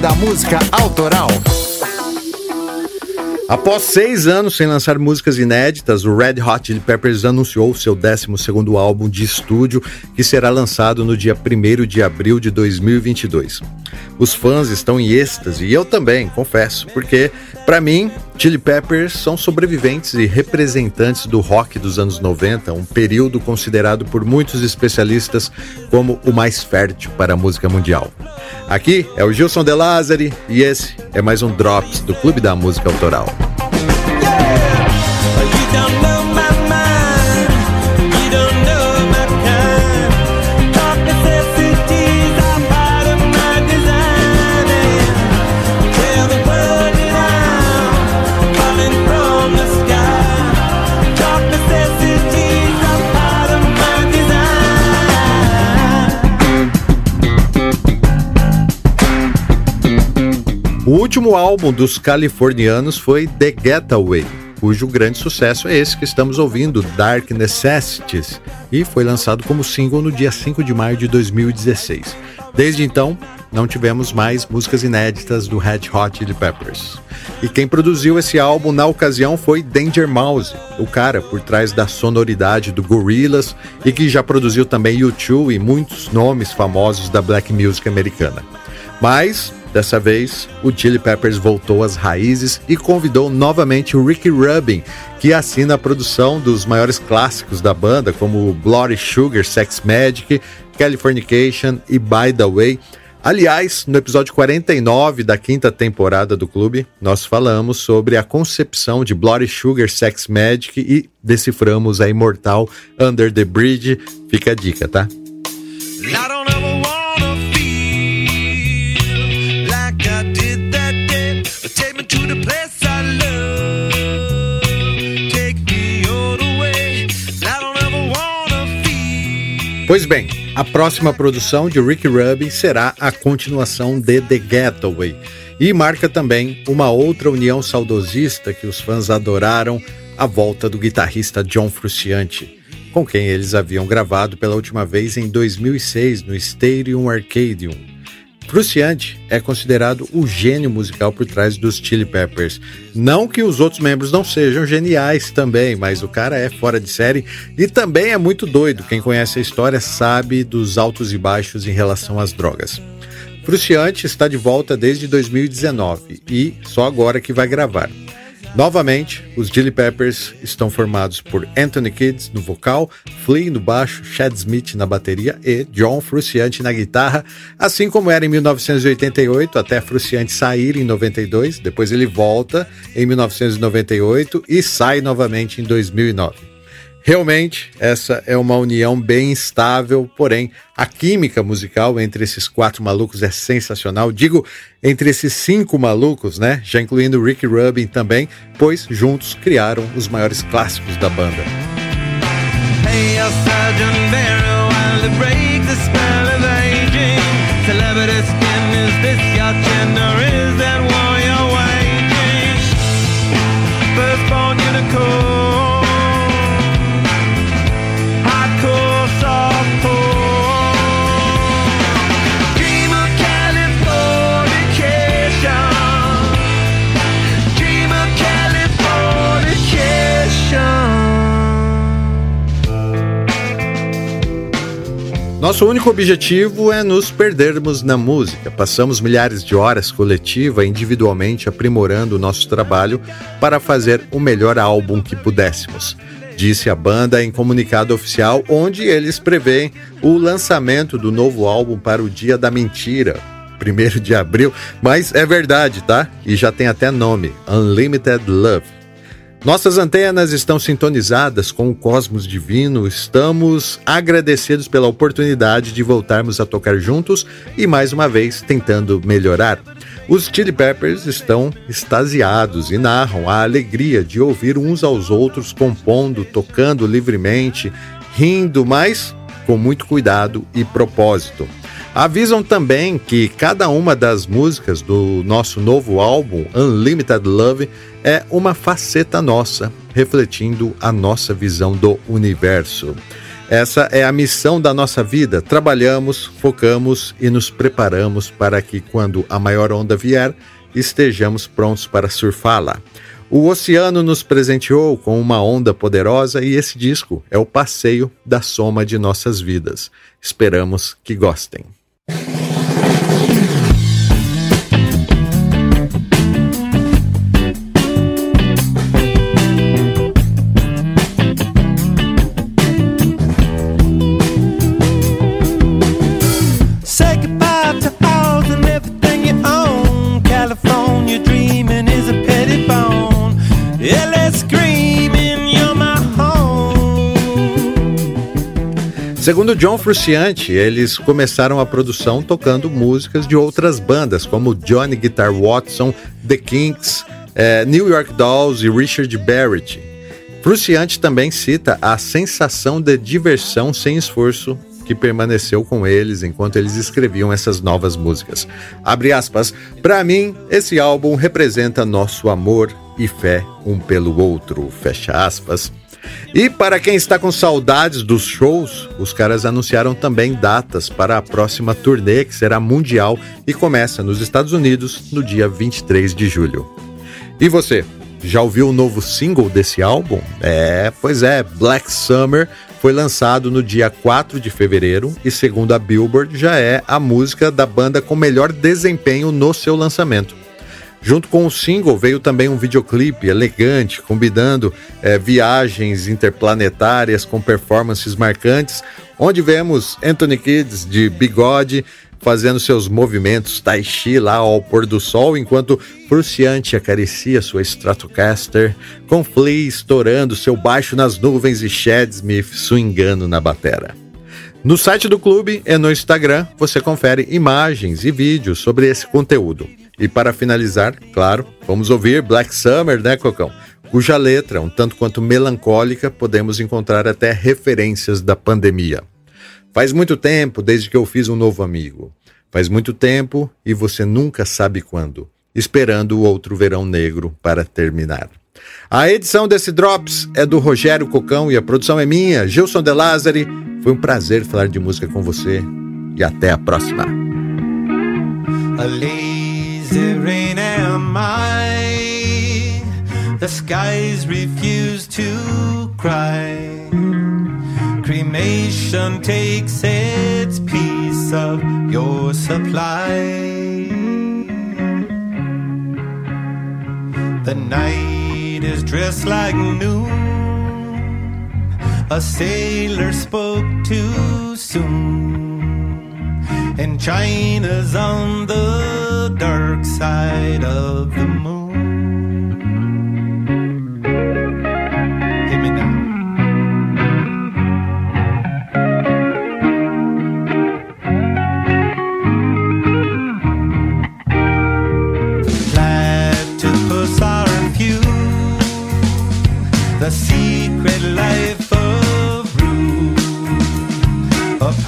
Da Música Autoral. Após seis anos sem lançar músicas inéditas, o Red Hot Chili Peppers anunciou seu 12 álbum de estúdio, que será lançado no dia 1 de abril de 2022. Os fãs estão em êxtase, e eu também, confesso, porque, para mim, Chili Peppers são sobreviventes e representantes do rock dos anos 90, um período considerado por muitos especialistas como o mais fértil para a música mundial. Aqui é o Gilson De Lázari e esse é mais um Drops do Clube da Música Autoral. O último álbum dos californianos foi The Getaway, cujo grande sucesso é esse que estamos ouvindo, Dark Necessities, e foi lançado como single no dia 5 de maio de 2016. Desde então, não tivemos mais músicas inéditas do Red Hot Chili Peppers. E quem produziu esse álbum na ocasião foi Danger Mouse, o cara por trás da sonoridade do Gorillaz e que já produziu também U2 e muitos nomes famosos da black music americana. Mas Dessa vez, o Chili Peppers voltou às raízes e convidou novamente o Ricky Rubin, que assina a produção dos maiores clássicos da banda, como Bloody Sugar, Sex Magic, Californication e By the Way. Aliás, no episódio 49 da quinta temporada do clube, nós falamos sobre a concepção de Bloody Sugar, Sex Magic e deciframos a imortal Under the Bridge. Fica a dica, tá? Pois bem, a próxima produção de Ricky Rubin será a continuação de The Getaway e marca também uma outra união saudosista que os fãs adoraram, a volta do guitarrista John Frusciante, com quem eles haviam gravado pela última vez em 2006 no Stadium Arcadium. Frusciante é considerado o gênio musical por trás dos Chili Peppers. Não que os outros membros não sejam geniais também, mas o cara é fora de série e também é muito doido. Quem conhece a história sabe dos altos e baixos em relação às drogas. Frusciante está de volta desde 2019 e só agora que vai gravar. Novamente, os Chili Peppers estão formados por Anthony Kidd no vocal, Flea no baixo, Chad Smith na bateria e John Frusciante na guitarra, assim como era em 1988 até Frusciante sair em 92, depois ele volta em 1998 e sai novamente em 2009. Realmente, essa é uma união bem estável, porém, a química musical entre esses quatro malucos é sensacional. Digo, entre esses cinco malucos, né? Já incluindo Ricky Rubin também, pois juntos criaram os maiores clássicos da banda. Hey, Nosso único objetivo é nos perdermos na música. Passamos milhares de horas coletiva e individualmente aprimorando o nosso trabalho para fazer o melhor álbum que pudéssemos. Disse a banda em comunicado oficial, onde eles preveem o lançamento do novo álbum para o Dia da Mentira, 1 de abril. Mas é verdade, tá? E já tem até nome: Unlimited Love. Nossas antenas estão sintonizadas com o cosmos divino, estamos agradecidos pela oportunidade de voltarmos a tocar juntos e mais uma vez tentando melhorar. Os Chili Peppers estão extasiados e narram a alegria de ouvir uns aos outros compondo, tocando livremente, rindo, mas com muito cuidado e propósito. Avisam também que cada uma das músicas do nosso novo álbum, Unlimited Love, é uma faceta nossa, refletindo a nossa visão do universo. Essa é a missão da nossa vida. Trabalhamos, focamos e nos preparamos para que, quando a maior onda vier, estejamos prontos para surfá-la. O oceano nos presenteou com uma onda poderosa e esse disco é o passeio da soma de nossas vidas. Esperamos que gostem. Segundo John Frusciante, eles começaram a produção tocando músicas de outras bandas, como Johnny Guitar Watson, The Kinks, eh, New York Dolls e Richard Barrett. Frusciante também cita a sensação de diversão sem esforço que permaneceu com eles enquanto eles escreviam essas novas músicas. Abre aspas, para mim, esse álbum representa nosso amor e fé um pelo outro, fecha aspas. E para quem está com saudades dos shows, os caras anunciaram também datas para a próxima turnê, que será mundial e começa nos Estados Unidos no dia 23 de julho. E você, já ouviu o novo single desse álbum? É, pois é, Black Summer foi lançado no dia 4 de fevereiro e, segundo a Billboard, já é a música da banda com melhor desempenho no seu lançamento. Junto com o single veio também um videoclipe elegante, combinando é, viagens interplanetárias com performances marcantes, onde vemos Anthony Kids de bigode fazendo seus movimentos tai chi lá ao pôr do sol, enquanto Prussiante acaricia sua Stratocaster, com Flea estourando seu baixo nas nuvens e Chad Smith swingando na batera. No site do clube e no Instagram você confere imagens e vídeos sobre esse conteúdo. E para finalizar, claro, vamos ouvir Black Summer, né, Cocão? Cuja letra, um tanto quanto melancólica, podemos encontrar até referências da pandemia. Faz muito tempo desde que eu fiz um novo amigo. Faz muito tempo e você nunca sabe quando, esperando o outro verão negro para terminar. A edição desse Drops é do Rogério Cocão e a produção é minha, Gilson De Lázari. Foi um prazer falar de música com você e até a próxima. lazy rain am I. The skies refuse to cry. Cremation takes its piece of your supply. The night is dressed like noon. A sailor spoke too soon and China's on the dark side of the moon. up